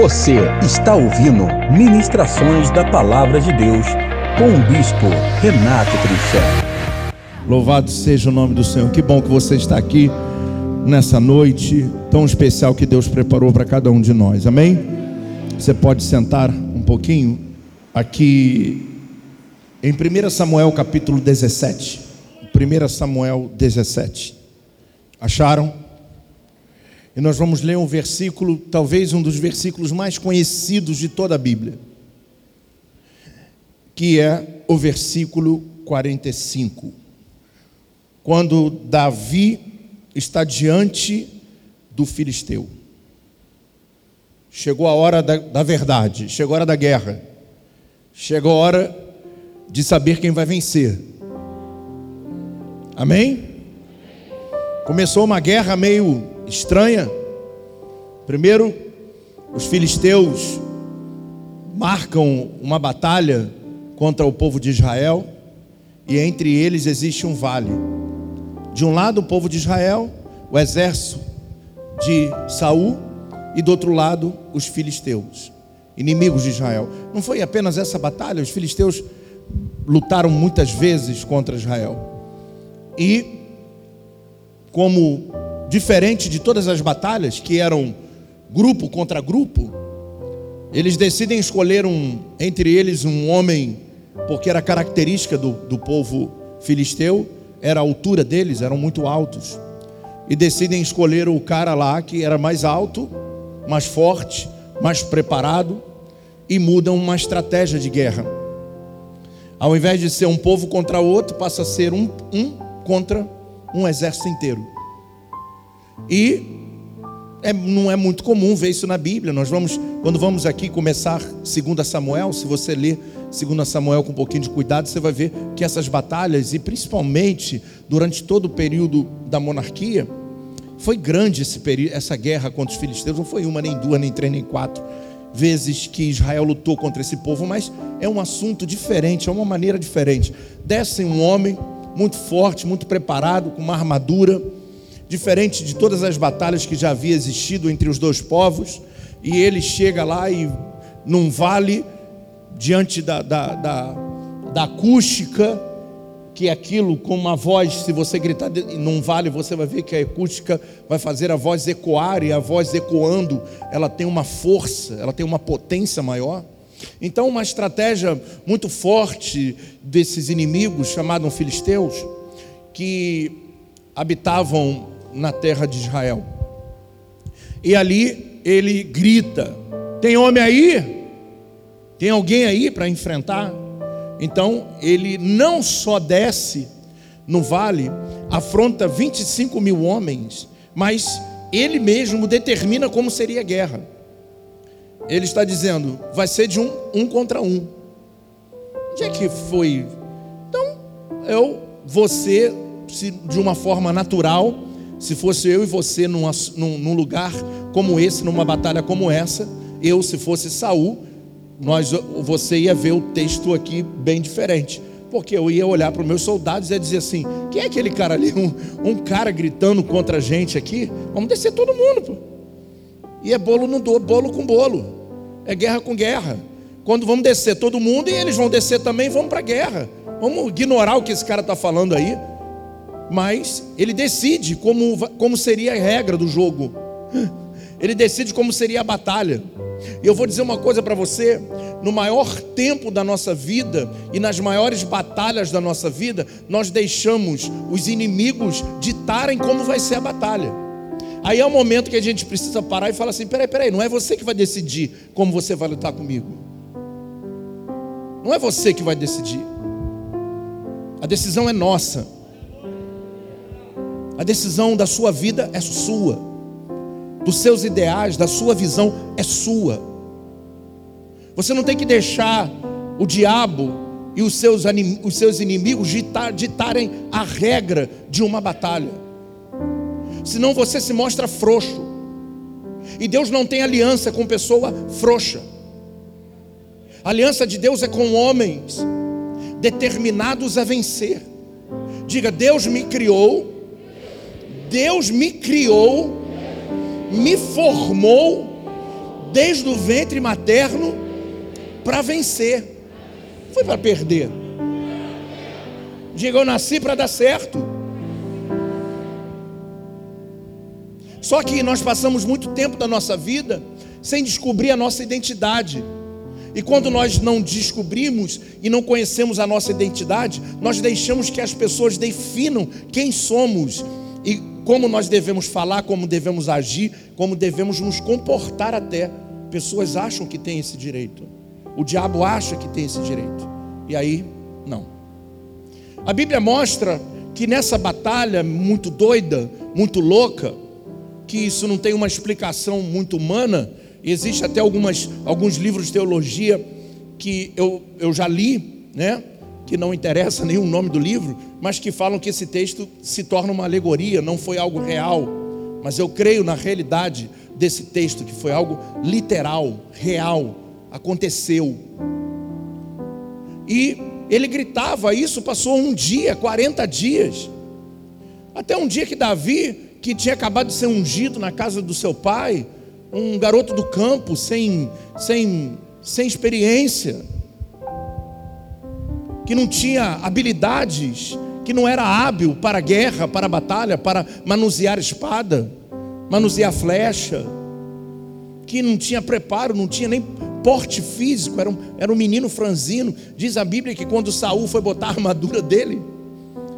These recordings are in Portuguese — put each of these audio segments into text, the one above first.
Você está ouvindo Ministrações da Palavra de Deus com o Bispo Renato Trinchel. Louvado seja o nome do Senhor. Que bom que você está aqui nessa noite tão especial que Deus preparou para cada um de nós. Amém? Você pode sentar um pouquinho aqui em 1 Samuel capítulo 17. 1 Samuel 17. Acharam? E nós vamos ler um versículo, talvez um dos versículos mais conhecidos de toda a Bíblia, que é o versículo 45. Quando Davi está diante do filisteu. Chegou a hora da, da verdade, chegou a hora da guerra, chegou a hora de saber quem vai vencer. Amém? Começou uma guerra meio estranha. Primeiro, os filisteus marcam uma batalha contra o povo de Israel e entre eles existe um vale. De um lado o povo de Israel, o exército de Saul e do outro lado os filisteus, inimigos de Israel. Não foi apenas essa batalha, os filisteus lutaram muitas vezes contra Israel. E como diferente de todas as batalhas, que eram grupo contra grupo, eles decidem escolher um, entre eles um homem, porque era característica do, do povo filisteu, era a altura deles, eram muito altos. E decidem escolher o cara lá que era mais alto, mais forte, mais preparado, e mudam uma estratégia de guerra. Ao invés de ser um povo contra outro, passa a ser um, um contra um exército inteiro. E é, não é muito comum ver isso na Bíblia. Nós vamos, quando vamos aqui começar 2 Samuel, se você ler 2 Samuel com um pouquinho de cuidado, você vai ver que essas batalhas, e principalmente durante todo o período da monarquia, foi grande período, essa guerra contra os filisteus. Não foi uma, nem duas, nem três, nem quatro vezes que Israel lutou contra esse povo, mas é um assunto diferente, é uma maneira diferente. Desce um homem muito forte, muito preparado, com uma armadura diferente de todas as batalhas que já havia existido entre os dois povos, e ele chega lá e num vale, diante da, da, da, da acústica, que é aquilo com uma voz, se você gritar num vale, você vai ver que a acústica vai fazer a voz ecoar, e a voz ecoando, ela tem uma força, ela tem uma potência maior. Então, uma estratégia muito forte desses inimigos, chamados filisteus, que habitavam na terra de Israel. E ali ele grita: Tem homem aí? Tem alguém aí para enfrentar? Então ele não só desce no vale, afronta 25 mil homens, mas ele mesmo determina como seria a guerra. Ele está dizendo: vai ser de um, um contra um. Onde é que foi? Então, eu, você, de uma forma natural, se fosse eu e você num, num, lugar como esse, numa batalha como essa, eu, se fosse Saul, nós, você ia ver o texto aqui bem diferente. Porque eu ia olhar para os meus soldados e ia dizer assim: quem é aquele cara ali? Um, um cara gritando contra a gente aqui? Vamos descer todo mundo. Pô. E é bolo no do, bolo com bolo. É guerra com guerra. Quando vamos descer todo mundo e eles vão descer também, vamos para a guerra. Vamos ignorar o que esse cara está falando aí mas ele decide como, como seria a regra do jogo, ele decide como seria a batalha. E eu vou dizer uma coisa para você: no maior tempo da nossa vida e nas maiores batalhas da nossa vida, nós deixamos os inimigos ditarem como vai ser a batalha. Aí é o momento que a gente precisa parar e falar assim: peraí, peraí, não é você que vai decidir como você vai lutar comigo. Não é você que vai decidir. A decisão é nossa. A decisão da sua vida é sua. Dos seus ideais, da sua visão é sua. Você não tem que deixar o diabo e os seus, os seus inimigos ditar, ditarem a regra de uma batalha. Senão você se mostra frouxo. E Deus não tem aliança com pessoa frouxa. A aliança de Deus é com homens determinados a vencer. Diga: Deus me criou Deus me criou, me formou, desde o ventre materno para vencer. Foi para perder. Diga, eu nasci para dar certo. Só que nós passamos muito tempo da nossa vida sem descobrir a nossa identidade. E quando nós não descobrimos e não conhecemos a nossa identidade, nós deixamos que as pessoas definam quem somos e como nós devemos falar, como devemos agir, como devemos nos comportar até. Pessoas acham que tem esse direito. O diabo acha que tem esse direito. E aí, não. A Bíblia mostra que nessa batalha muito doida, muito louca, que isso não tem uma explicação muito humana, existe até algumas, alguns livros de teologia que eu, eu já li, né? Que não interessa nenhum nome do livro, mas que falam que esse texto se torna uma alegoria, não foi algo real. Mas eu creio na realidade desse texto, que foi algo literal, real, aconteceu. E ele gritava isso, passou um dia, 40 dias. Até um dia que Davi, que tinha acabado de ser ungido na casa do seu pai, um garoto do campo, sem, sem, sem experiência, que não tinha habilidades, que não era hábil para guerra, para batalha, para manusear espada, manusear flecha, que não tinha preparo, não tinha nem porte físico, era um, era um menino franzino. Diz a Bíblia que quando Saul foi botar a armadura dele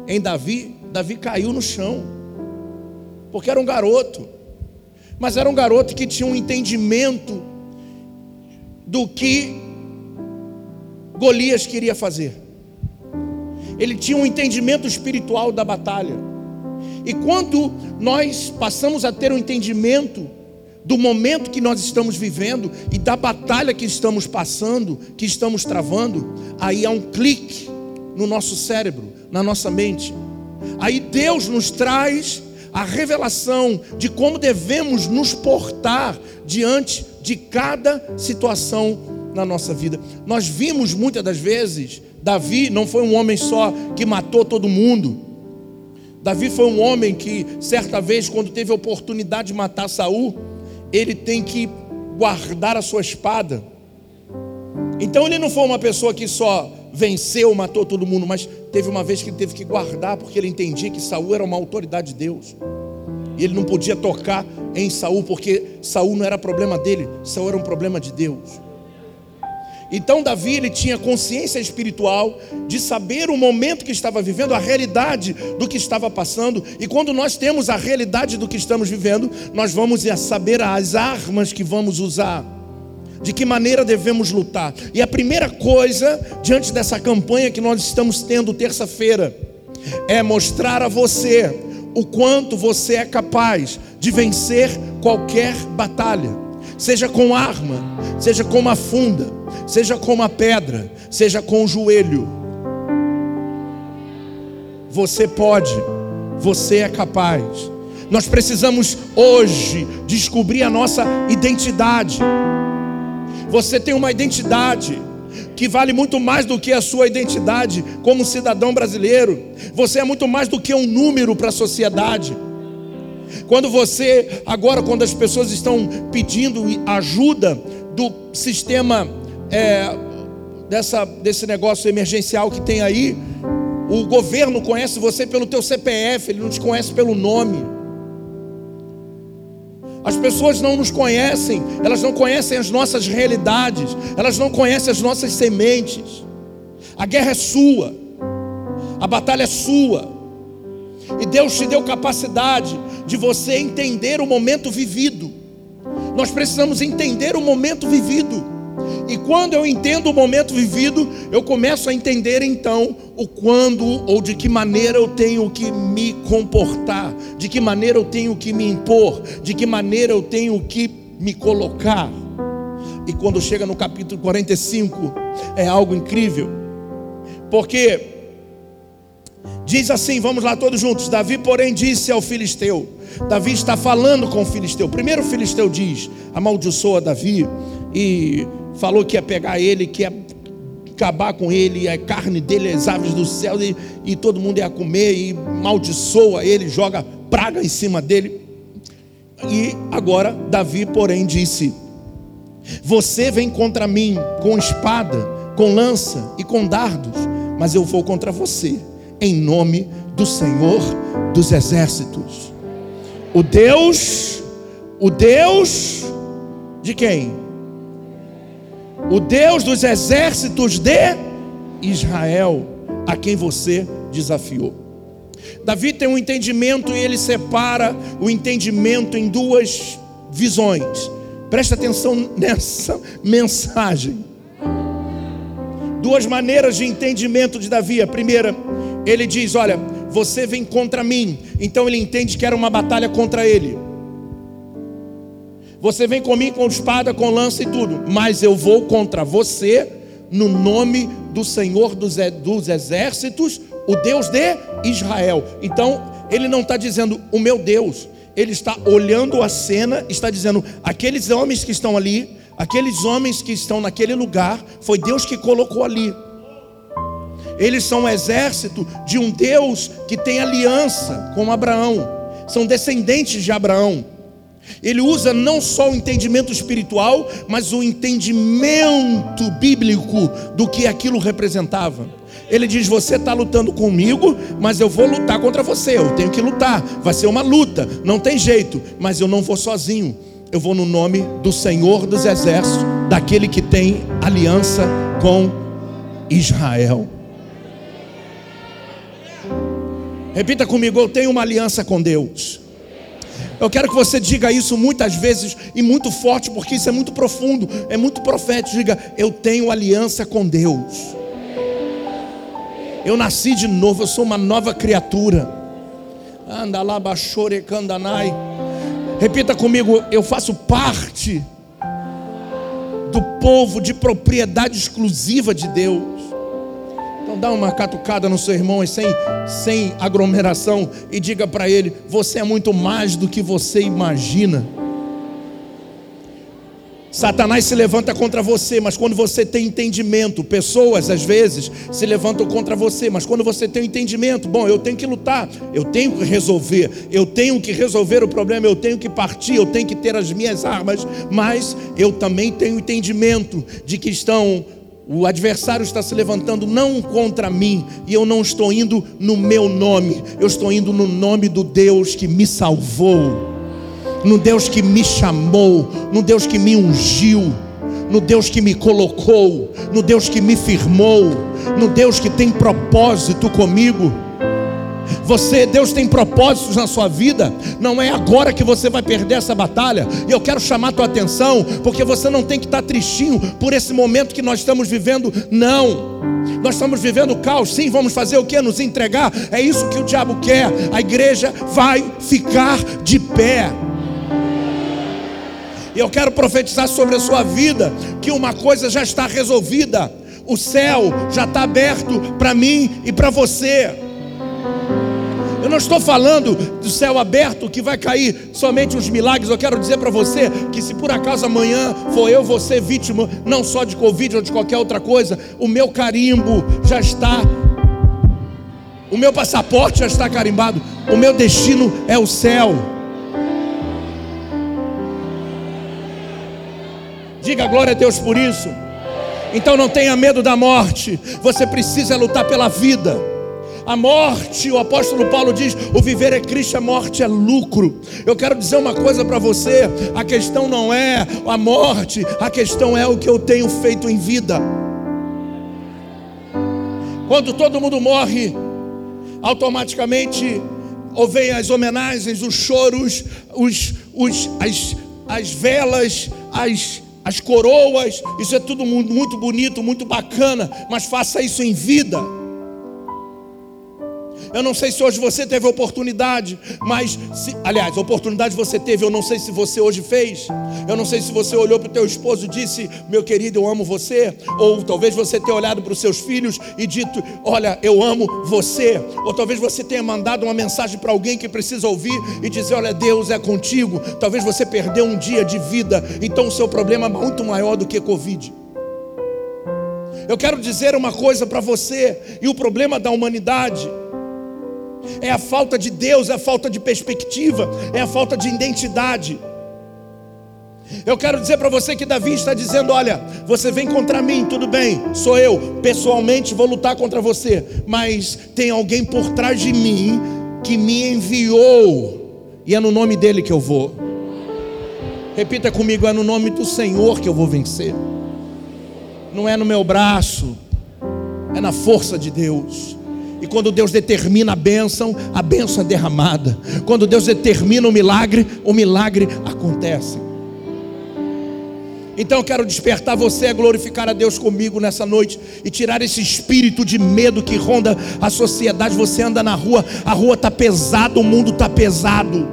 em Davi, Davi caiu no chão, porque era um garoto mas era um garoto que tinha um entendimento do que Golias queria fazer. Ele tinha um entendimento espiritual da batalha. E quando nós passamos a ter um entendimento do momento que nós estamos vivendo e da batalha que estamos passando, que estamos travando, aí há um clique no nosso cérebro, na nossa mente. Aí Deus nos traz a revelação de como devemos nos portar diante de cada situação na nossa vida. Nós vimos muitas das vezes, Davi não foi um homem só que matou todo mundo. Davi foi um homem que, certa vez, quando teve a oportunidade de matar Saul, ele tem que guardar a sua espada. Então ele não foi uma pessoa que só venceu, matou todo mundo, mas teve uma vez que ele teve que guardar, porque ele entendia que Saul era uma autoridade de Deus. E ele não podia tocar em Saul, porque Saul não era problema dele, Saul era um problema de Deus. Então Davi ele tinha consciência espiritual de saber o momento que estava vivendo, a realidade do que estava passando. E quando nós temos a realidade do que estamos vivendo, nós vamos saber as armas que vamos usar de que maneira devemos lutar. E a primeira coisa, diante dessa campanha que nós estamos tendo terça-feira, é mostrar a você o quanto você é capaz de vencer qualquer batalha, seja com arma, seja com uma funda, seja com uma pedra, seja com o joelho. Você pode, você é capaz. Nós precisamos hoje descobrir a nossa identidade. Você tem uma identidade que vale muito mais do que a sua identidade como cidadão brasileiro. Você é muito mais do que um número para a sociedade. Quando você, agora, quando as pessoas estão pedindo ajuda do sistema é, dessa, desse negócio emergencial que tem aí, o governo conhece você pelo teu CPF, ele não te conhece pelo nome. As pessoas não nos conhecem, elas não conhecem as nossas realidades, elas não conhecem as nossas sementes. A guerra é sua, a batalha é sua, e Deus te deu capacidade de você entender o momento vivido. Nós precisamos entender o momento vivido. E quando eu entendo o momento vivido, eu começo a entender então o quando ou de que maneira eu tenho que me comportar, de que maneira eu tenho que me impor, de que maneira eu tenho que me colocar. E quando chega no capítulo 45, é algo incrível, porque diz assim: vamos lá todos juntos. Davi, porém, disse ao filisteu: Davi está falando com o filisteu. Primeiro o filisteu diz: amaldiçoa Davi e falou que ia pegar ele, que ia acabar com ele, a carne dele, as aves do céu, e, e todo mundo ia comer, e maldiçoa ele, joga praga em cima dele. E agora Davi, porém, disse: Você vem contra mim com espada, com lança e com dardos, mas eu vou contra você, em nome do Senhor dos exércitos. O Deus, o Deus de quem? O Deus dos exércitos de Israel, a quem você desafiou. Davi tem um entendimento e ele separa o entendimento em duas visões. Presta atenção nessa mensagem. Duas maneiras de entendimento de Davi. A primeira, ele diz: Olha, você vem contra mim. Então ele entende que era uma batalha contra ele. Você vem comigo com espada, com lança e tudo, mas eu vou contra você no nome do Senhor dos, dos exércitos, o Deus de Israel. Então, ele não está dizendo o meu Deus, ele está olhando a cena, está dizendo: aqueles homens que estão ali, aqueles homens que estão naquele lugar, foi Deus que colocou ali. Eles são um exército de um Deus que tem aliança com Abraão, são descendentes de Abraão. Ele usa não só o entendimento espiritual, mas o entendimento bíblico do que aquilo representava. Ele diz: Você está lutando comigo, mas eu vou lutar contra você. Eu tenho que lutar. Vai ser uma luta, não tem jeito. Mas eu não vou sozinho. Eu vou no nome do Senhor dos Exércitos, daquele que tem aliança com Israel. Repita comigo: Eu tenho uma aliança com Deus. Eu quero que você diga isso muitas vezes e muito forte, porque isso é muito profundo, é muito profético. Diga: Eu tenho aliança com Deus. Eu nasci de novo, eu sou uma nova criatura. Anda lá, baixore, candanai. Repita comigo: Eu faço parte do povo de propriedade exclusiva de Deus. Então dá uma catucada no seu irmão sem, sem aglomeração e diga para ele: você é muito mais do que você imagina. Satanás se levanta contra você, mas quando você tem entendimento, pessoas às vezes se levantam contra você, mas quando você tem entendimento, bom, eu tenho que lutar, eu tenho que resolver, eu tenho que resolver o problema, eu tenho que partir, eu tenho que ter as minhas armas, mas eu também tenho entendimento de que estão o adversário está se levantando não contra mim, e eu não estou indo no meu nome, eu estou indo no nome do Deus que me salvou, no Deus que me chamou, no Deus que me ungiu, no Deus que me colocou, no Deus que me firmou, no Deus que tem propósito comigo. Você, Deus tem propósitos na sua vida. Não é agora que você vai perder essa batalha. E eu quero chamar a tua atenção, porque você não tem que estar tristinho por esse momento que nós estamos vivendo. Não. Nós estamos vivendo caos, sim, vamos fazer o que? Nos entregar. É isso que o diabo quer. A igreja vai ficar de pé. E eu quero profetizar sobre a sua vida que uma coisa já está resolvida. O céu já está aberto para mim e para você. Não estou falando do céu aberto que vai cair somente os milagres. Eu quero dizer para você que se por acaso amanhã for eu, você vítima, não só de Covid ou de qualquer outra coisa, o meu carimbo já está. O meu passaporte já está carimbado. O meu destino é o céu. Diga glória a Deus por isso. Então não tenha medo da morte. Você precisa lutar pela vida. A morte, o apóstolo Paulo diz: o viver é Cristo, a morte é lucro. Eu quero dizer uma coisa para você: a questão não é a morte, a questão é o que eu tenho feito em vida. Quando todo mundo morre, automaticamente ouvem as homenagens, os choros, os, os, as, as velas, as, as coroas, isso é tudo muito bonito, muito bacana, mas faça isso em vida. Eu não sei se hoje você teve oportunidade, mas, se, aliás, oportunidade você teve, eu não sei se você hoje fez. Eu não sei se você olhou para o teu esposo e disse, meu querido, eu amo você. Ou talvez você tenha olhado para os seus filhos e dito, olha, eu amo você. Ou talvez você tenha mandado uma mensagem para alguém que precisa ouvir e dizer, olha, Deus é contigo. Talvez você perdeu um dia de vida, então o seu problema é muito maior do que Covid. Eu quero dizer uma coisa para você, e o problema da humanidade é a falta de Deus, é a falta de perspectiva, é a falta de identidade. Eu quero dizer para você que Davi está dizendo: olha, você vem contra mim, tudo bem, sou eu, pessoalmente vou lutar contra você, mas tem alguém por trás de mim que me enviou, e é no nome dele que eu vou. Repita comigo: é no nome do Senhor que eu vou vencer, não é no meu braço, é na força de Deus. E quando Deus determina a bênção, a bênção é derramada. Quando Deus determina o milagre, o milagre acontece. Então eu quero despertar você a glorificar a Deus comigo nessa noite e tirar esse espírito de medo que ronda a sociedade. Você anda na rua, a rua está pesada, o mundo está pesado.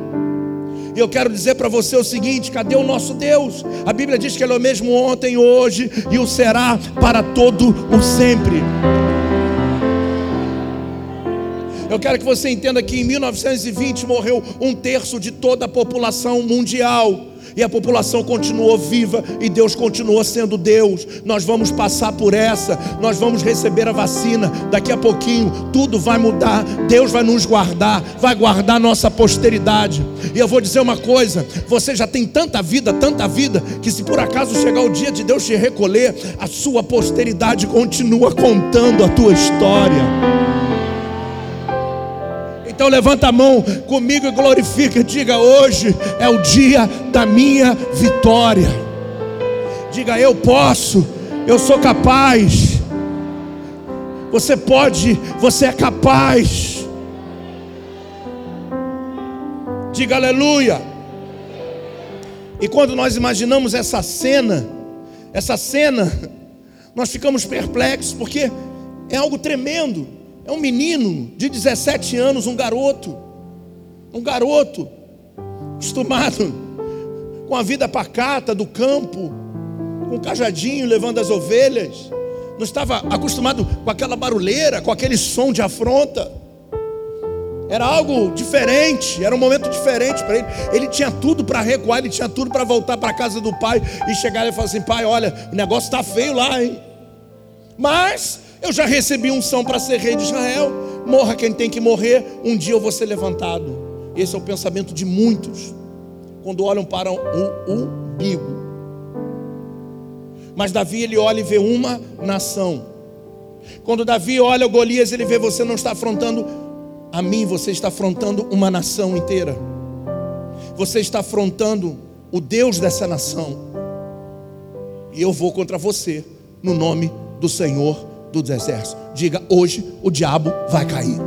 E eu quero dizer para você o seguinte: cadê o nosso Deus? A Bíblia diz que Ele é o mesmo ontem, hoje e o será para todo o sempre. Eu quero que você entenda que em 1920 morreu um terço de toda a população mundial e a população continuou viva e Deus continuou sendo Deus. Nós vamos passar por essa, nós vamos receber a vacina. Daqui a pouquinho tudo vai mudar. Deus vai nos guardar, vai guardar nossa posteridade. E eu vou dizer uma coisa: você já tem tanta vida, tanta vida, que se por acaso chegar o dia de Deus te recolher, a sua posteridade continua contando a tua história. Então levanta a mão comigo e glorifica. Diga: hoje é o dia da minha vitória. Diga: eu posso, eu sou capaz. Você pode, você é capaz. Diga aleluia. E quando nós imaginamos essa cena, essa cena, nós ficamos perplexos porque é algo tremendo. É um menino de 17 anos, um garoto, um garoto, acostumado com a vida pacata do campo, com o cajadinho levando as ovelhas, não estava acostumado com aquela barulheira, com aquele som de afronta. Era algo diferente, era um momento diferente para ele. Ele tinha tudo para recuar, ele tinha tudo para voltar para a casa do pai e chegar e falar assim: pai, olha, o negócio está feio lá, hein? Mas eu já recebi unção para ser rei de Israel. Morra quem tem que morrer, um dia eu vou ser levantado. Esse é o pensamento de muitos, quando olham para o umbigo. Mas Davi ele olha e vê uma nação. Quando Davi olha o Golias, ele vê você não está afrontando a mim, você está afrontando uma nação inteira. Você está afrontando o Deus dessa nação. E eu vou contra você, no nome do Senhor dos exércitos. Diga: hoje o diabo vai cair.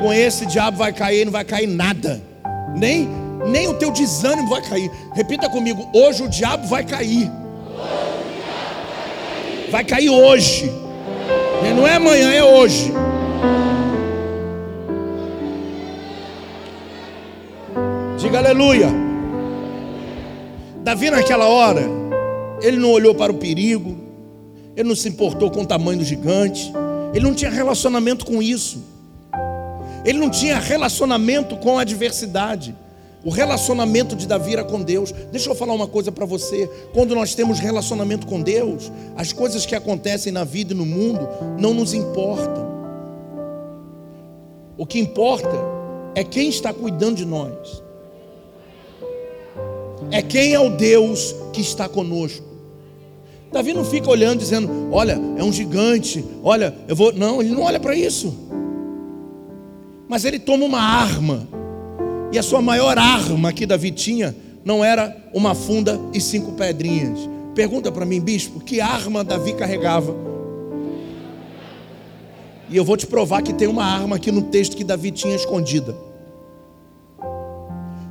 Com esse diabo vai cair, não vai cair nada. Nem nem o teu desânimo vai cair. Repita comigo: hoje o diabo vai cair. Vai cair hoje. Não é amanhã, é hoje. Diga aleluia. Davi naquela hora ele não olhou para o perigo, ele não se importou com o tamanho do gigante, ele não tinha relacionamento com isso, ele não tinha relacionamento com a adversidade. O relacionamento de Davi era com Deus. Deixa eu falar uma coisa para você. Quando nós temos relacionamento com Deus, as coisas que acontecem na vida e no mundo não nos importam. O que importa é quem está cuidando de nós. É quem é o Deus que está conosco. Davi não fica olhando dizendo: "Olha, é um gigante. Olha, eu vou". Não, ele não olha para isso. Mas ele toma uma arma. E a sua maior arma que Davi tinha não era uma funda e cinco pedrinhas. Pergunta para mim, bispo, que arma Davi carregava? E eu vou te provar que tem uma arma aqui no texto que Davi tinha escondida.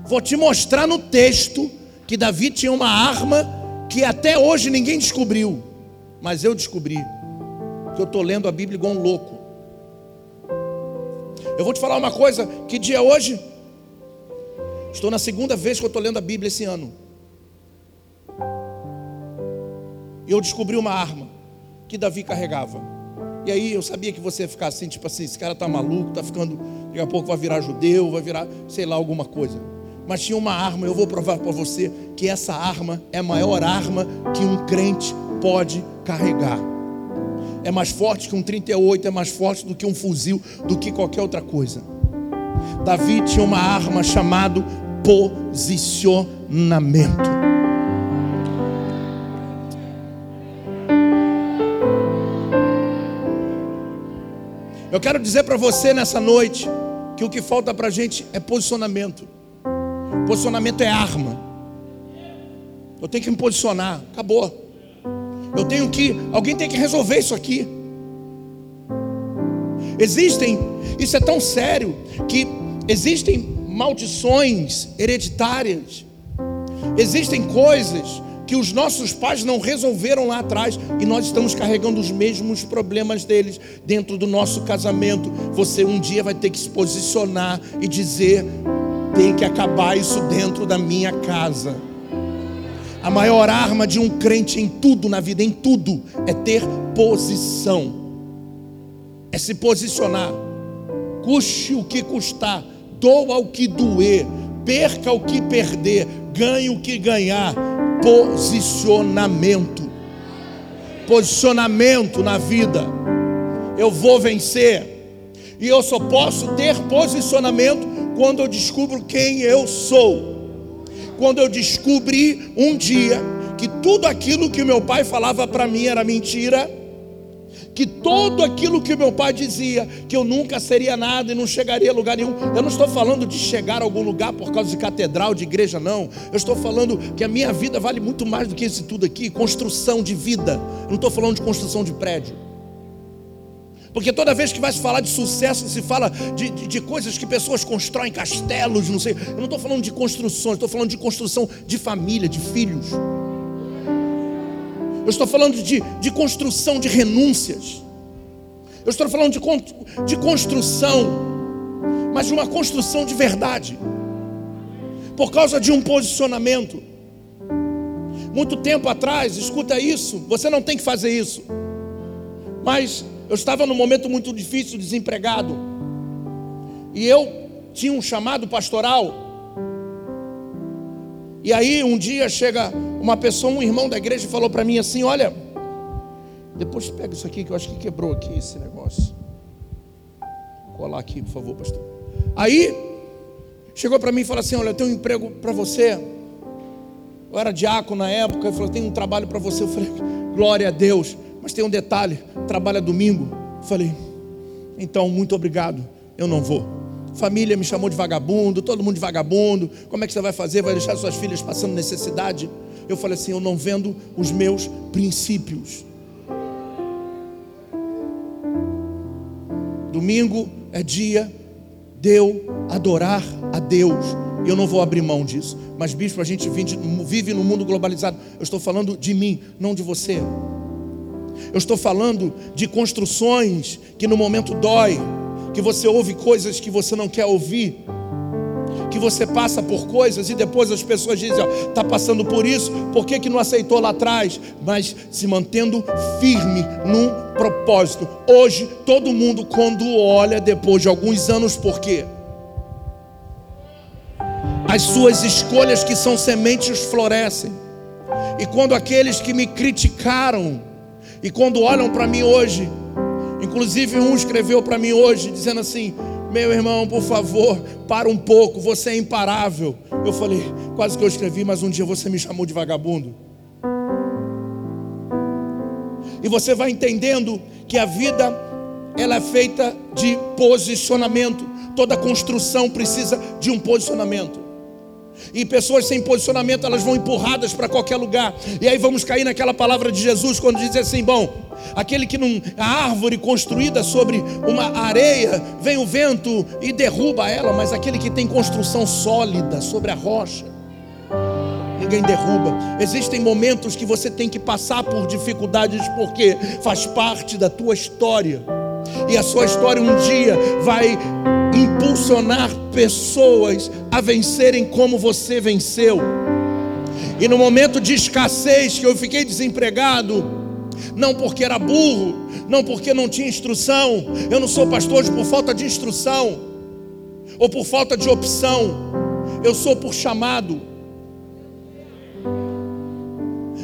Vou te mostrar no texto que Davi tinha uma arma que até hoje ninguém descobriu, mas eu descobri, que eu estou lendo a Bíblia igual um louco. Eu vou te falar uma coisa: que dia é hoje? Estou na segunda vez que eu estou lendo a Bíblia esse ano. E eu descobri uma arma que Davi carregava. E aí eu sabia que você ia ficar assim, tipo assim, esse cara tá maluco, tá ficando, daqui a pouco vai virar judeu, vai virar, sei lá, alguma coisa mas tinha uma arma. Eu vou provar para você que essa arma é a maior arma que um crente pode carregar. É mais forte que um 38, é mais forte do que um fuzil, do que qualquer outra coisa. Davi tinha uma arma chamada posicionamento. Eu quero dizer para você nessa noite que o que falta para a gente é posicionamento. Posicionamento é arma. Eu tenho que me posicionar, acabou. Eu tenho que, alguém tem que resolver isso aqui. Existem, isso é tão sério que existem maldições hereditárias. Existem coisas que os nossos pais não resolveram lá atrás e nós estamos carregando os mesmos problemas deles dentro do nosso casamento. Você um dia vai ter que se posicionar e dizer: tem que acabar isso dentro da minha casa. A maior arma de um crente em tudo na vida, em tudo, é ter posição, é se posicionar, custe o que custar, doa o que doer, perca o que perder, ganhe o que ganhar. Posicionamento, posicionamento na vida. Eu vou vencer, e eu só posso ter posicionamento quando eu descubro quem eu sou. Quando eu descobri um dia que tudo aquilo que meu pai falava para mim era mentira, que todo aquilo que meu pai dizia, que eu nunca seria nada e não chegaria a lugar nenhum. Eu não estou falando de chegar a algum lugar por causa de catedral, de igreja, não. Eu estou falando que a minha vida vale muito mais do que isso tudo aqui construção de vida. Eu não estou falando de construção de prédio. Porque toda vez que vai se falar de sucesso, se fala de, de, de coisas que pessoas constroem, castelos, não sei. Eu não estou falando de construções, estou falando de construção de família, de filhos. Eu estou falando de, de construção de renúncias. Eu estou falando de, de construção, mas de uma construção de verdade. Por causa de um posicionamento. Muito tempo atrás, escuta isso, você não tem que fazer isso. Mas eu estava num momento muito difícil, desempregado. E eu tinha um chamado pastoral. E aí um dia chega uma pessoa, um irmão da igreja, e falou para mim assim: Olha, depois pega isso aqui que eu acho que quebrou aqui esse negócio. Colar aqui, por favor, pastor. Aí chegou para mim e falou assim: Olha, eu tenho um emprego para você. Eu era diácono na época, ele falou: Tem um trabalho para você. Eu falei: Glória a Deus. Mas tem um detalhe: trabalha domingo. Falei, então, muito obrigado, eu não vou. Família me chamou de vagabundo, todo mundo de vagabundo. Como é que você vai fazer? Vai deixar suas filhas passando necessidade? Eu falei assim: eu não vendo os meus princípios. Domingo é dia de eu adorar a Deus. Eu não vou abrir mão disso. Mas, bispo, a gente vive no mundo globalizado. Eu estou falando de mim, não de você. Eu estou falando de construções que no momento dói, que você ouve coisas que você não quer ouvir, que você passa por coisas e depois as pessoas dizem: está passando por isso, por que, que não aceitou lá atrás? Mas se mantendo firme num propósito. Hoje, todo mundo, quando olha depois de alguns anos, por quê? As suas escolhas que são sementes florescem. E quando aqueles que me criticaram, e quando olham para mim hoje, inclusive um escreveu para mim hoje, dizendo assim: Meu irmão, por favor, para um pouco, você é imparável. Eu falei, quase que eu escrevi, mas um dia você me chamou de vagabundo. E você vai entendendo que a vida ela é feita de posicionamento. Toda construção precisa de um posicionamento. E pessoas sem posicionamento, elas vão empurradas para qualquer lugar. E aí vamos cair naquela palavra de Jesus quando diz assim: bom, aquele que não a árvore construída sobre uma areia, vem o vento e derruba ela, mas aquele que tem construção sólida sobre a rocha, ninguém derruba. Existem momentos que você tem que passar por dificuldades porque faz parte da tua história. E a sua história um dia vai impulsionar pessoas a vencerem como você venceu. E no momento de escassez que eu fiquei desempregado, não porque era burro, não porque não tinha instrução, eu não sou pastor hoje por falta de instrução ou por falta de opção, eu sou por chamado.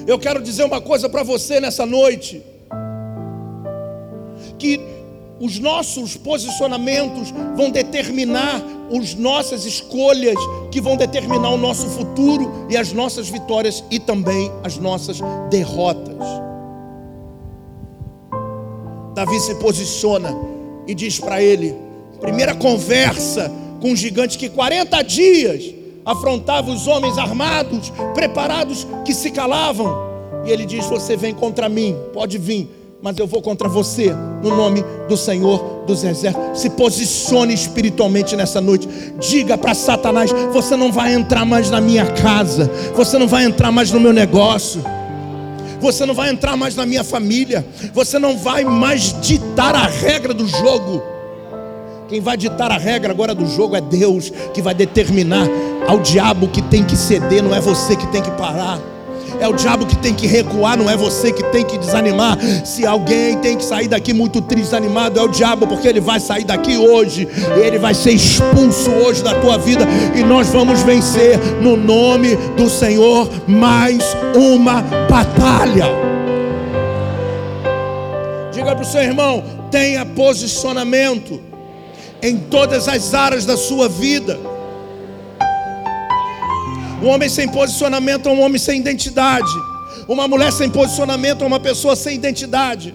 Eu quero dizer uma coisa para você nessa noite: que os nossos posicionamentos vão determinar as nossas escolhas que vão determinar o nosso futuro e as nossas vitórias e também as nossas derrotas. Davi se posiciona e diz para ele, primeira conversa com um gigante que 40 dias afrontava os homens armados, preparados, que se calavam. E ele diz: Você vem contra mim, pode vir, mas eu vou contra você, no nome do Senhor dos Exércitos. Se posicione espiritualmente nessa noite. Diga para Satanás: Você não vai entrar mais na minha casa, você não vai entrar mais no meu negócio. Você não vai entrar mais na minha família. Você não vai mais ditar a regra do jogo. Quem vai ditar a regra agora do jogo é Deus, que vai determinar ao diabo que tem que ceder, não é você que tem que parar. É o diabo que tem que recuar, não é você que tem que desanimar. Se alguém tem que sair daqui muito triste, desanimado, é o diabo, porque ele vai sair daqui hoje. Ele vai ser expulso hoje da tua vida e nós vamos vencer no nome do Senhor mais uma batalha. Diga para o seu irmão: tenha posicionamento em todas as áreas da sua vida. Um homem sem posicionamento é um homem sem identidade. Uma mulher sem posicionamento é uma pessoa sem identidade.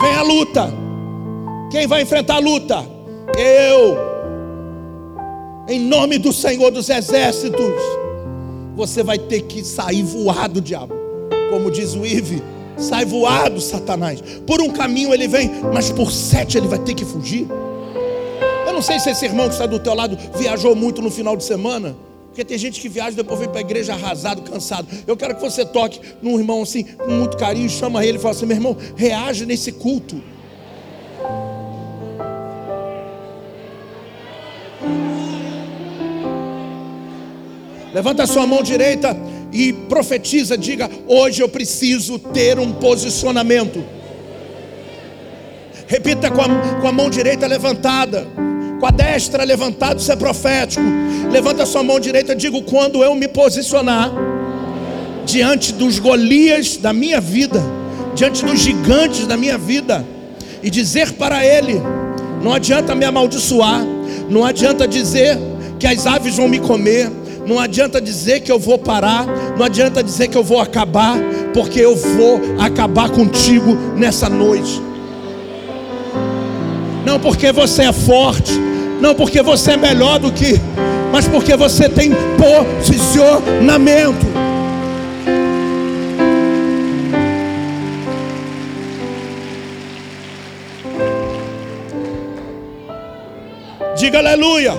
Vem a luta. Quem vai enfrentar a luta? Eu. Em nome do Senhor dos Exércitos. Você vai ter que sair voado, diabo. Como diz o Ive, sai voado, Satanás. Por um caminho ele vem, mas por sete ele vai ter que fugir. Eu não sei se esse irmão que está do teu lado viajou muito no final de semana. Porque tem gente que viaja e depois vem para a igreja arrasado, cansado. Eu quero que você toque num irmão assim, com muito carinho, chama ele e fala assim: meu irmão, reage nesse culto. Levanta a sua mão direita e profetiza, diga: hoje eu preciso ter um posicionamento. Repita com a, com a mão direita levantada com a destra levantada, isso é profético. Levanta sua mão direita, digo: quando eu me posicionar diante dos Golias da minha vida, diante dos gigantes da minha vida, e dizer para ele: não adianta me amaldiçoar, não adianta dizer que as aves vão me comer, não adianta dizer que eu vou parar, não adianta dizer que eu vou acabar, porque eu vou acabar contigo nessa noite. Não porque você é forte, não porque você é melhor do que, mas porque você tem posicionamento. Diga aleluia.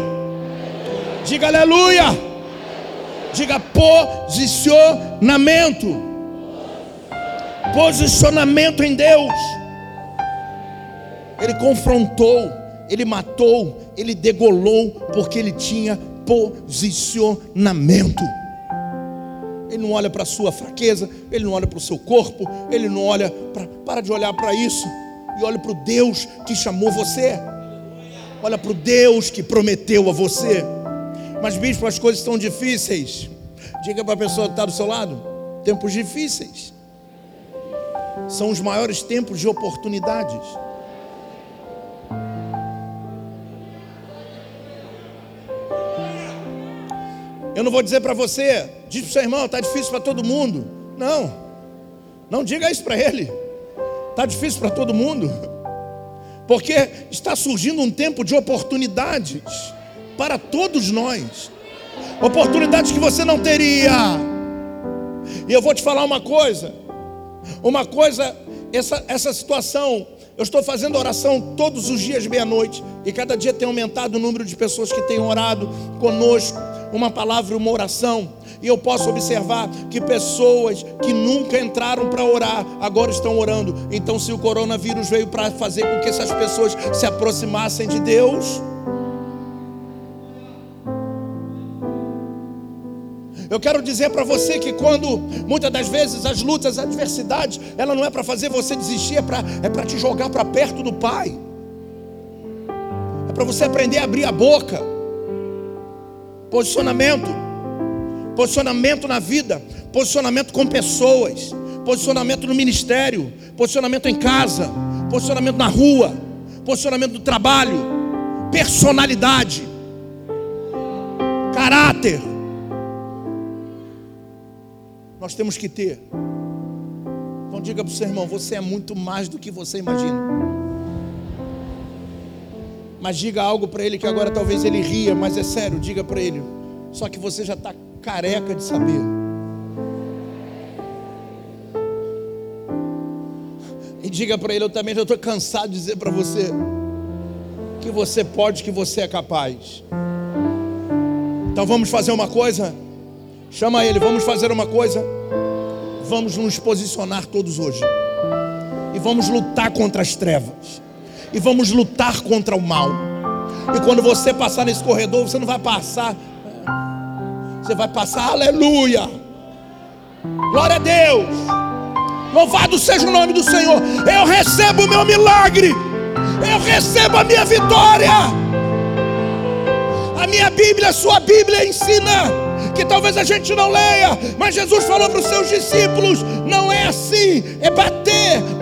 Diga aleluia. Diga posicionamento. Posicionamento em Deus. Ele confrontou ele matou, ele degolou, porque ele tinha posicionamento. Ele não olha para a sua fraqueza, ele não olha para o seu corpo, ele não olha para. Para de olhar para isso e olha para o Deus que chamou você. Olha para o Deus que prometeu a você. Mas, bispo, as coisas estão difíceis. Diga para a pessoa que está do seu lado: tempos difíceis são os maiores tempos de oportunidades. Eu não vou dizer para você, diz para o seu irmão, está difícil para todo mundo. Não, não diga isso para ele. Está difícil para todo mundo, porque está surgindo um tempo de oportunidades para todos nós, oportunidades que você não teria. E eu vou te falar uma coisa, uma coisa, essa, essa situação, eu estou fazendo oração todos os dias, meia-noite, e cada dia tem aumentado o número de pessoas que têm orado conosco uma palavra, uma oração. E eu posso observar que pessoas que nunca entraram para orar, agora estão orando. Então, se o coronavírus veio para fazer com que essas pessoas se aproximassem de Deus, Eu quero dizer para você que quando muitas das vezes as lutas, as adversidades, ela não é para fazer você desistir, é para é te jogar para perto do Pai. É para você aprender a abrir a boca. Posicionamento. Posicionamento na vida. Posicionamento com pessoas. Posicionamento no ministério. Posicionamento em casa. Posicionamento na rua. Posicionamento no trabalho. personalidade, caráter. Nós temos que ter. Então diga para o seu irmão: você é muito mais do que você imagina. Mas diga algo para ele que agora talvez ele ria, mas é sério, diga para ele. Só que você já está careca de saber. E diga para ele: eu também já estou cansado de dizer para você que você pode, que você é capaz. Então vamos fazer uma coisa. Chama ele, vamos fazer uma coisa. Vamos nos posicionar todos hoje. E vamos lutar contra as trevas. E vamos lutar contra o mal. E quando você passar nesse corredor, você não vai passar. Você vai passar, aleluia. Glória a Deus. Louvado seja o nome do Senhor. Eu recebo o meu milagre eu recebo a minha vitória. A minha Bíblia, a sua Bíblia ensina que talvez a gente não leia, mas Jesus falou para os seus discípulos: não é assim, é bater,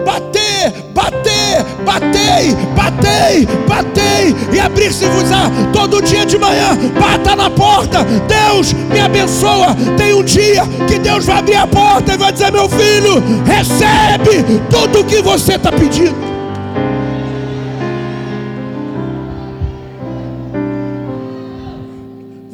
bater, bater, batei, batei, batei e abrir-se-vos-á todo dia de manhã, bata na porta, Deus me abençoa. Tem um dia que Deus vai abrir a porta e vai dizer: meu filho, recebe tudo o que você está pedindo.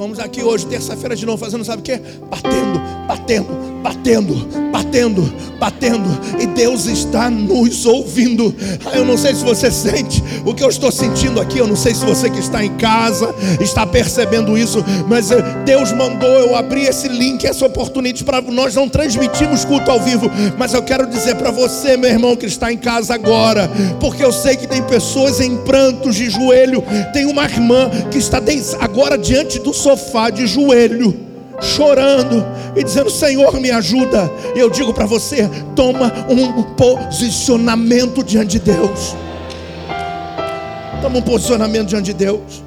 Estamos aqui hoje, terça-feira de novo, fazendo sabe o que? Batendo, batendo, batendo, batendo, batendo. E Deus está nos ouvindo. Ah, eu não sei se você sente o que eu estou sentindo aqui. Eu não sei se você que está em casa está percebendo isso. Mas eh, Deus mandou eu abrir esse link, essa oportunidade para nós não transmitirmos culto ao vivo. Mas eu quero dizer para você, meu irmão, que está em casa agora, porque eu sei que tem pessoas em prantos de joelho. Tem uma irmã que está agora diante do sofá sofá de joelho, chorando e dizendo: Senhor, me ajuda. Eu digo para você: toma um posicionamento diante de Deus. Toma um posicionamento diante de Deus.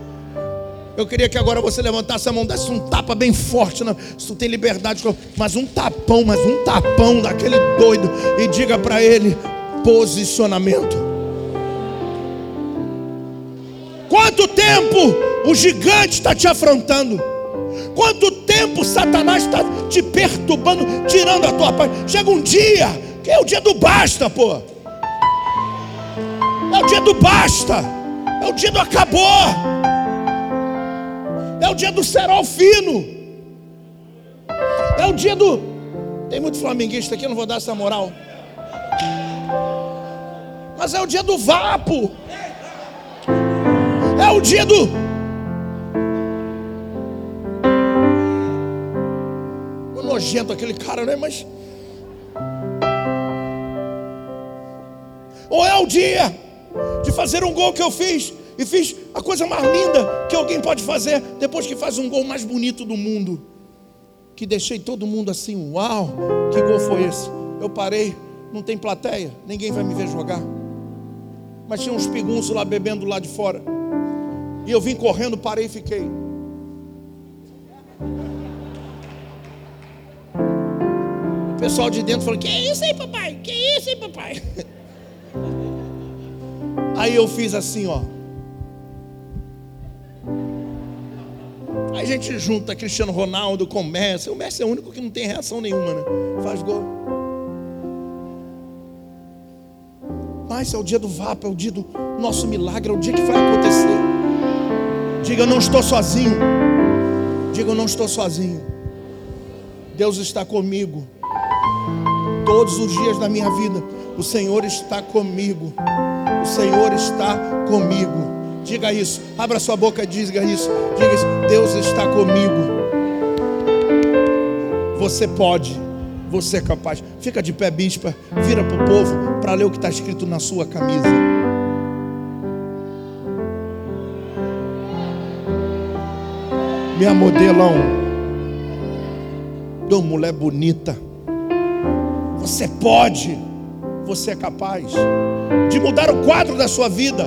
Eu queria que agora você levantasse a mão, desse um tapa bem forte. Se tu tem liberdade, mas um tapão, mas um tapão daquele doido. E diga para ele: posicionamento. Quanto tempo o gigante está te afrontando? Quanto tempo Satanás está te perturbando, tirando a tua paz? Chega um dia, que é o dia do basta, pô. É o dia do basta. É o dia do acabou. É o dia do cerol fino. É o dia do. Tem muito flamenguista aqui, eu não vou dar essa moral. Mas é o dia do vapo. É o dia do. O nojento aquele cara, né? Mas. Ou é o dia de fazer um gol que eu fiz. E fiz a coisa mais linda que alguém pode fazer depois que faz um gol mais bonito do mundo. Que deixei todo mundo assim, uau, que gol foi esse? Eu parei, não tem plateia, ninguém vai me ver jogar. Mas tinha uns pigunços lá bebendo lá de fora. E eu vim correndo, parei e fiquei. O pessoal de dentro falou: Que isso aí, papai? Que isso aí, papai? Aí eu fiz assim, ó. Aí a gente junta Cristiano Ronaldo com Messi. O Messi é o único que não tem reação nenhuma, né? Faz gol. Mas é o dia do VAP, é o dia do nosso milagre, é o dia que vai acontecer. Diga, eu não estou sozinho. Diga, eu não estou sozinho. Deus está comigo. Todos os dias da minha vida, o Senhor está comigo. O Senhor está comigo. Diga isso. Abra sua boca e diga isso. Diga isso. Deus está comigo. Você pode. Você é capaz. Fica de pé, bispa. Vira para o povo para ler o que está escrito na sua camisa. Minha modelão. Dô mulher bonita. Você pode, você é capaz de mudar o quadro da sua vida.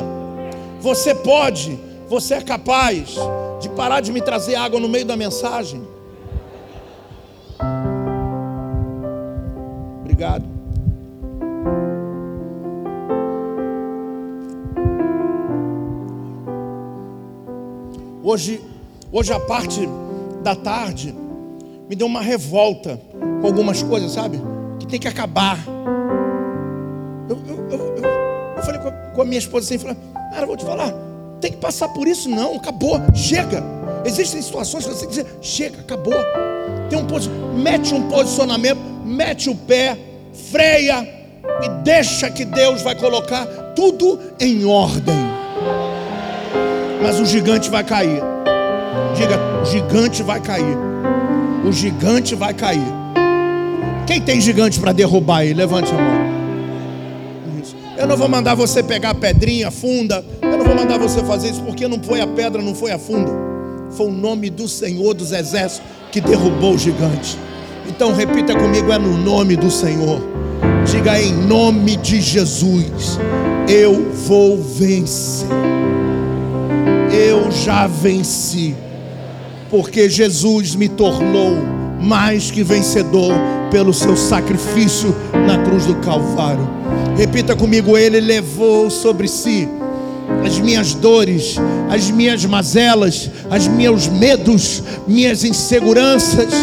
Você pode, você é capaz de parar de me trazer água no meio da mensagem. Obrigado. Hoje, hoje a parte da tarde me deu uma revolta com algumas coisas, sabe? Que tem que acabar. Eu, eu, eu, eu falei com a, com a, minha esposa assim, falei, cara, vou te falar, tem que passar por isso não, acabou, chega. Existem situações que você tem que dizer, chega, acabou. Tem um mete um posicionamento, mete o pé, freia e deixa que Deus vai colocar tudo em ordem. Mas o gigante vai cair. Diga, gigante vai cair. O gigante vai cair. Quem tem gigante para derrubar ele? Levante a mão. Eu não vou mandar você pegar a pedrinha funda. Eu não vou mandar você fazer isso porque não foi a pedra, não foi a funda. Foi o nome do Senhor dos Exércitos que derrubou o gigante. Então repita comigo: é no nome do Senhor. Diga em nome de Jesus: eu vou vencer. Eu já venci, porque Jesus me tornou mais que vencedor pelo seu sacrifício na cruz do Calvário. Repita comigo: Ele levou sobre si as minhas dores, as minhas mazelas, os meus medos, minhas inseguranças,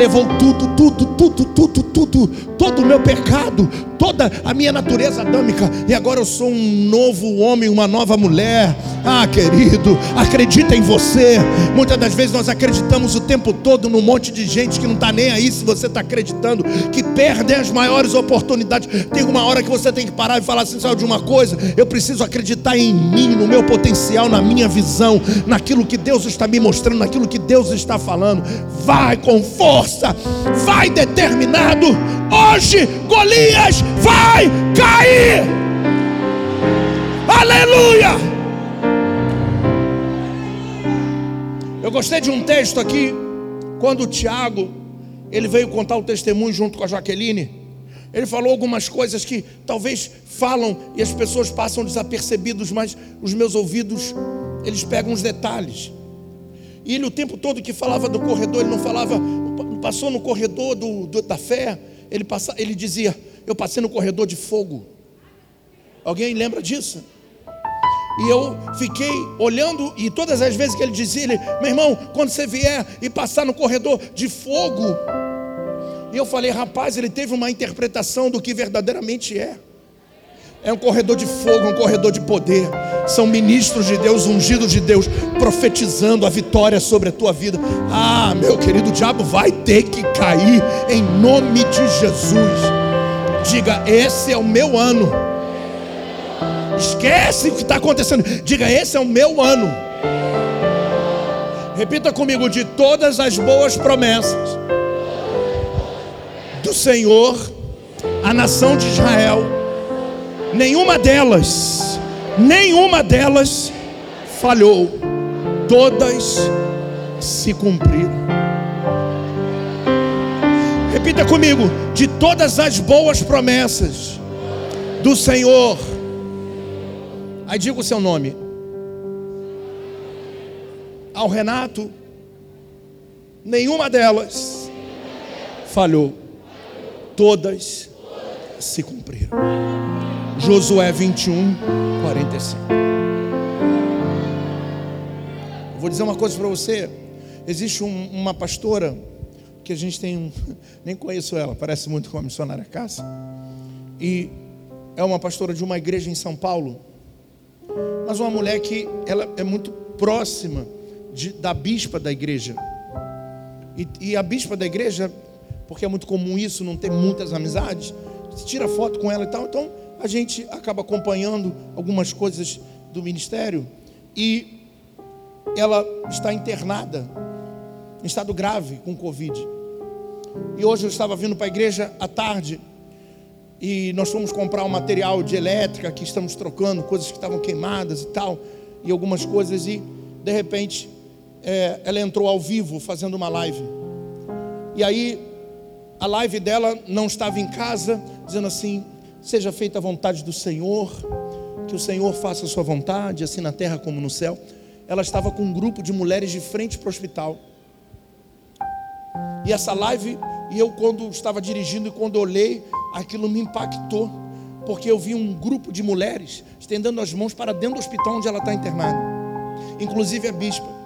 levou tudo, tudo, tudo, tudo, tudo, todo o meu pecado, toda a minha natureza adâmica, e agora eu sou um novo homem, uma nova mulher. Ah, querido, acredita em você. Muitas das vezes nós acreditamos o tempo todo num monte de gente que não está nem aí se você está acreditando, que perde as maiores oportunidades. Tem uma hora que você tem que parar e falar assim: sabe de uma coisa? Eu preciso acreditar em mim, no meu potencial, na minha visão, naquilo que Deus está me mostrando, naquilo que Deus está falando. Vai com força, vai determinado. Hoje Golias vai cair. Aleluia! Eu gostei de um texto aqui, quando o Tiago, ele veio contar o testemunho junto com a Jaqueline. Ele falou algumas coisas que talvez falam e as pessoas passam desapercebidos, mas os meus ouvidos, eles pegam os detalhes. E ele o tempo todo que falava do corredor, ele não falava, passou no corredor do, do da fé, ele, passa, ele dizia, eu passei no corredor de fogo. Alguém lembra disso? E eu fiquei olhando, e todas as vezes que ele dizia, ele, meu irmão, quando você vier e passar no corredor de fogo, e eu falei, rapaz, ele teve uma interpretação do que verdadeiramente é. É um corredor de fogo, um corredor de poder. São ministros de Deus, ungidos de Deus, profetizando a vitória sobre a tua vida. Ah, meu querido, diabo vai ter que cair em nome de Jesus. Diga, esse é o meu ano. Esquece o que está acontecendo. Diga, esse é o meu ano. Repita comigo: de todas as boas promessas do Senhor, a nação de Israel nenhuma delas, nenhuma delas falhou, todas se cumpriram. Repita comigo: de todas as boas promessas do Senhor, aí diga o seu nome. Ao Renato, nenhuma delas falhou, todas se cumpriram. Josué 21, 45. Vou dizer uma coisa para você. Existe um, uma pastora que a gente tem, um, nem conheço ela, parece muito com a missionária Cássia. E é uma pastora de uma igreja em São Paulo. Mas uma mulher que ela é muito próxima de, da bispa da igreja. E, e a bispa da igreja, porque é muito comum isso, não ter muitas amizades, tira foto com ela e tal. Então, a gente acaba acompanhando algumas coisas do ministério e ela está internada em estado grave com Covid. E hoje eu estava vindo para a igreja à tarde e nós fomos comprar um material de elétrica que estamos trocando, coisas que estavam queimadas e tal, e algumas coisas, e de repente é, ela entrou ao vivo fazendo uma live. E aí a live dela não estava em casa, dizendo assim: seja feita a vontade do Senhor, que o Senhor faça a sua vontade, assim na terra como no céu. Ela estava com um grupo de mulheres de frente para o hospital. E essa live, e eu quando estava dirigindo e quando olhei, aquilo me impactou, porque eu vi um grupo de mulheres estendendo as mãos para dentro do hospital onde ela está internada, inclusive a bispa.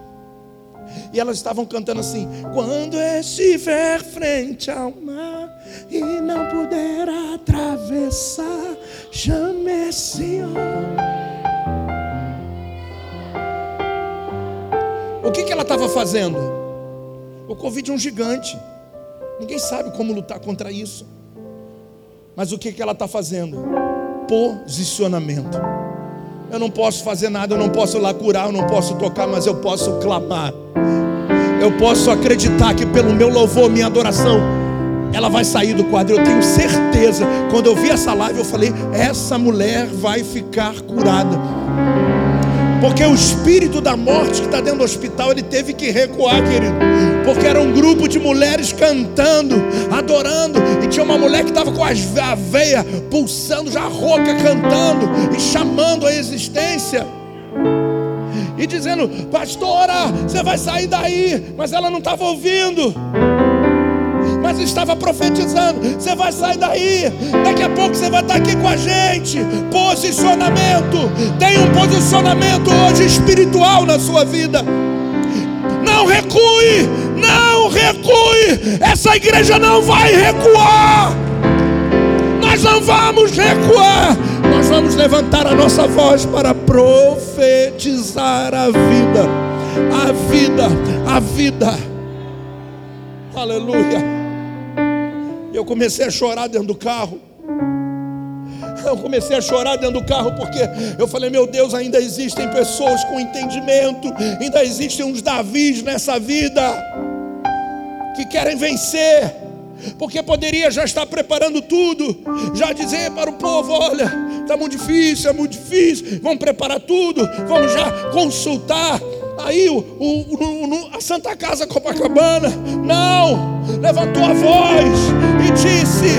E elas estavam cantando assim: Quando estiver frente ao mar e não puder atravessar, chame Senhor. O que, que ela estava fazendo? O Covid é um gigante. Ninguém sabe como lutar contra isso. Mas o que, que ela está fazendo? Posicionamento. Eu não posso fazer nada, eu não posso lá curar, eu não posso tocar, mas eu posso clamar. Eu posso acreditar que pelo meu louvor, minha adoração, ela vai sair do quadro. Eu tenho certeza. Quando eu vi essa live, eu falei: essa mulher vai ficar curada. Porque o espírito da morte que está dentro do hospital, ele teve que recuar, querido. Porque era um grupo de mulheres cantando, adorando. E tinha uma mulher que estava com a veia pulsando, já rouca, cantando e chamando a existência. E dizendo, pastora, você vai sair daí. Mas ela não estava ouvindo mas estava profetizando: você vai sair daí, daqui a pouco você vai estar aqui com a gente. Posicionamento, tem um posicionamento hoje espiritual na sua vida. Não recue, não recue. Essa igreja não vai recuar. Nós não vamos recuar. Nós vamos levantar a nossa voz para profetizar a vida, a vida, a vida. Aleluia. Eu comecei a chorar dentro do carro. Eu comecei a chorar dentro do carro porque eu falei: Meu Deus, ainda existem pessoas com entendimento, ainda existem uns Davis nessa vida que querem vencer, porque poderia já estar preparando tudo, já dizer para o povo: Olha, está muito difícil, é muito difícil, vamos preparar tudo, vamos já consultar Aí o, o, a Santa Casa Copacabana, não, levantou a voz e disse: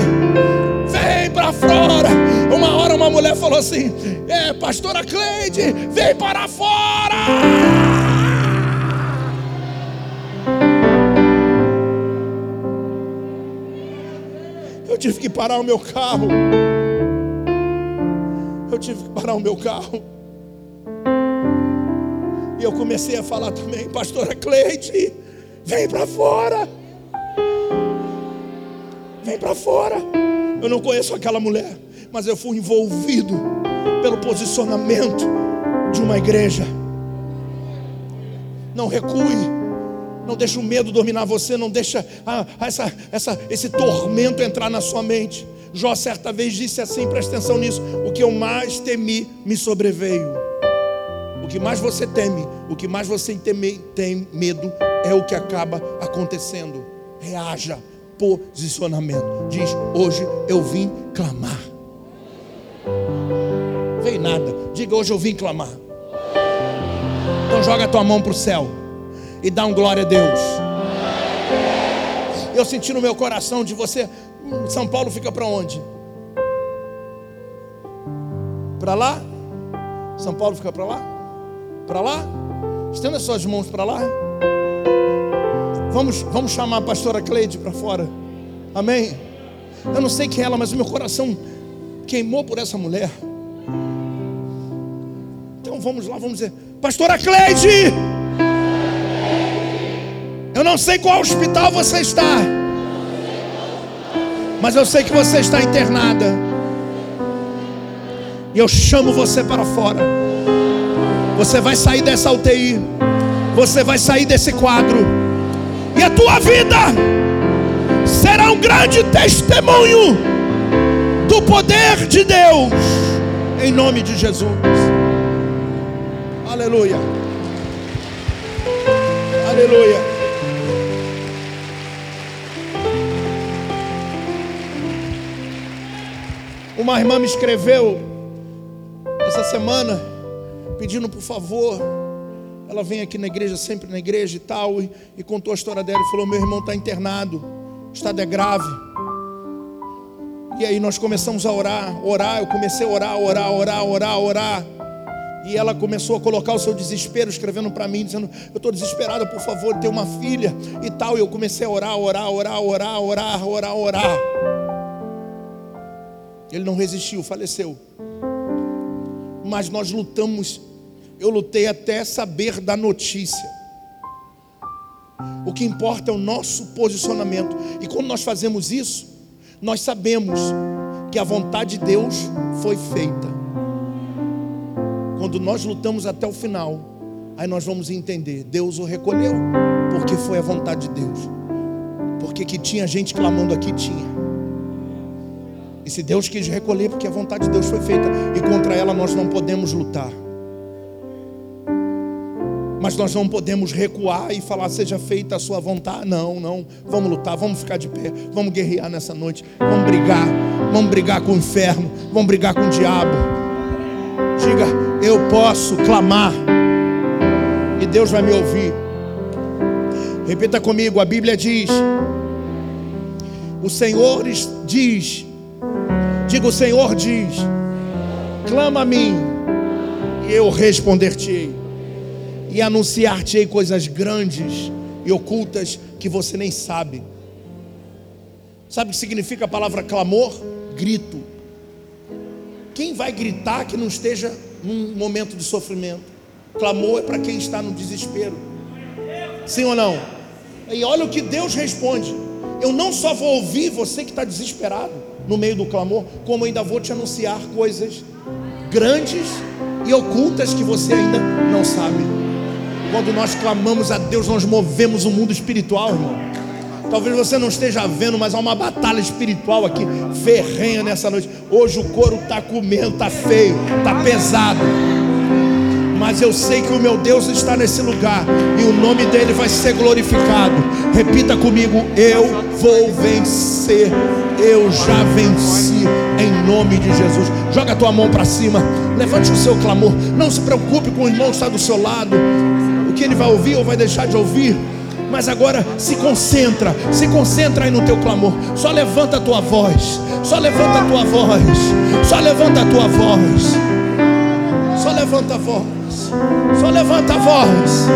Vem para fora. Uma hora uma mulher falou assim: É, pastora Cleide, vem para fora. Eu tive que parar o meu carro. Eu tive que parar o meu carro. E eu comecei a falar também, pastora Cleide, vem para fora. Vem para fora. Eu não conheço aquela mulher, mas eu fui envolvido pelo posicionamento de uma igreja. Não recue. Não deixe o medo dominar você, não deixa essa, essa, esse tormento entrar na sua mente. Jó certa vez disse assim, presta atenção nisso: o que eu mais temi me sobreveio. O que mais você teme, o que mais você teme, tem medo, é o que acaba acontecendo. Reaja, posicionamento. Diz: Hoje eu vim clamar. Vem nada. Diga: Hoje eu vim clamar. Então joga a tua mão para o céu e dá um glória a Deus. Eu senti no meu coração de você. Hum, São Paulo fica para onde? Para lá? São Paulo fica para lá? Para lá? Estenda suas mãos para lá. Vamos, vamos chamar a pastora Cleide para fora. Amém? Eu não sei quem é ela, mas o meu coração queimou por essa mulher. Então vamos lá, vamos dizer: Pastora Cleide, eu não sei qual hospital você está, mas eu sei que você está internada. E eu chamo você para fora. Você vai sair dessa UTI. Você vai sair desse quadro. E a tua vida será um grande testemunho do poder de Deus. Em nome de Jesus. Aleluia. Aleluia. Uma irmã me escreveu essa semana pedindo por favor. Ela vem aqui na igreja, sempre na igreja e tal, e, e contou a história dela e falou: Meu irmão está internado, o estado é grave. E aí nós começamos a orar, orar. Eu comecei a orar, orar, orar, orar, orar. E ela começou a colocar o seu desespero, escrevendo para mim, dizendo: Eu estou desesperada, por favor, ter uma filha e tal. E eu comecei a orar, orar, orar, orar, orar, orar, orar. Ele não resistiu, faleceu mas nós lutamos. Eu lutei até saber da notícia. O que importa é o nosso posicionamento. E quando nós fazemos isso, nós sabemos que a vontade de Deus foi feita. Quando nós lutamos até o final, aí nós vamos entender: Deus o recolheu, porque foi a vontade de Deus. Porque que tinha gente clamando aqui, tinha. E se Deus quis recolher, porque a vontade de Deus foi feita, e contra ela nós não podemos lutar. Mas nós não podemos recuar e falar, seja feita a sua vontade. Não, não. Vamos lutar, vamos ficar de pé, vamos guerrear nessa noite, vamos brigar, vamos brigar com o inferno, vamos brigar com o diabo. Diga, eu posso clamar, e Deus vai me ouvir. Repita comigo, a Bíblia diz: o Senhor diz, diga o Senhor diz, clama a mim, e eu responder-te-ei e anunciar-te-ei coisas grandes e ocultas que você nem sabe. Sabe o que significa a palavra clamor? Grito. Quem vai gritar que não esteja num momento de sofrimento? Clamor é para quem está no desespero. Sim ou não? E olha o que Deus responde. Eu não só vou ouvir você que está desesperado no meio do clamor, como ainda vou te anunciar coisas grandes e ocultas que você ainda não sabe. Quando nós clamamos a Deus, nós movemos o mundo espiritual, irmão. Talvez você não esteja vendo, mas há uma batalha espiritual aqui, ferrenha nessa noite. Hoje o couro está comendo, está feio, está pesado. Mas eu sei que o meu Deus está nesse lugar e o nome dele vai ser glorificado. Repita comigo: Eu vou vencer. Eu já venci em nome de Jesus. Joga a tua mão para cima, levante o seu clamor. Não se preocupe com o irmão que está do seu lado que ele vai ouvir ou vai deixar de ouvir. Mas agora se concentra, se concentra aí no teu clamor. Só levanta a tua voz, só levanta a tua voz, só levanta a tua voz, só levanta a voz, só levanta a voz,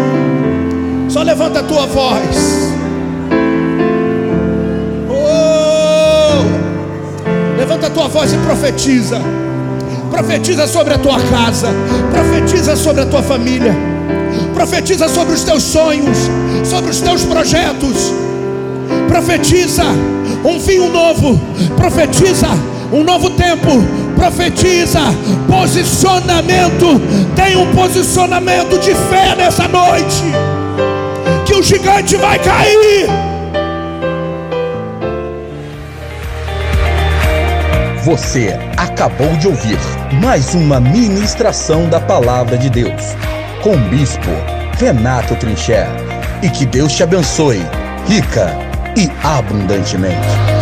só levanta a tua voz. Oh! Levanta a tua voz e profetiza. Profetiza sobre a tua casa, profetiza sobre a tua família Profetiza sobre os teus sonhos, sobre os teus projetos. Profetiza um vinho novo. Profetiza um novo tempo. Profetiza posicionamento. Tem um posicionamento de fé nessa noite. Que o gigante vai cair. Você acabou de ouvir mais uma ministração da Palavra de Deus com o Bispo Renato Trincher. E que Deus te abençoe, rica e abundantemente.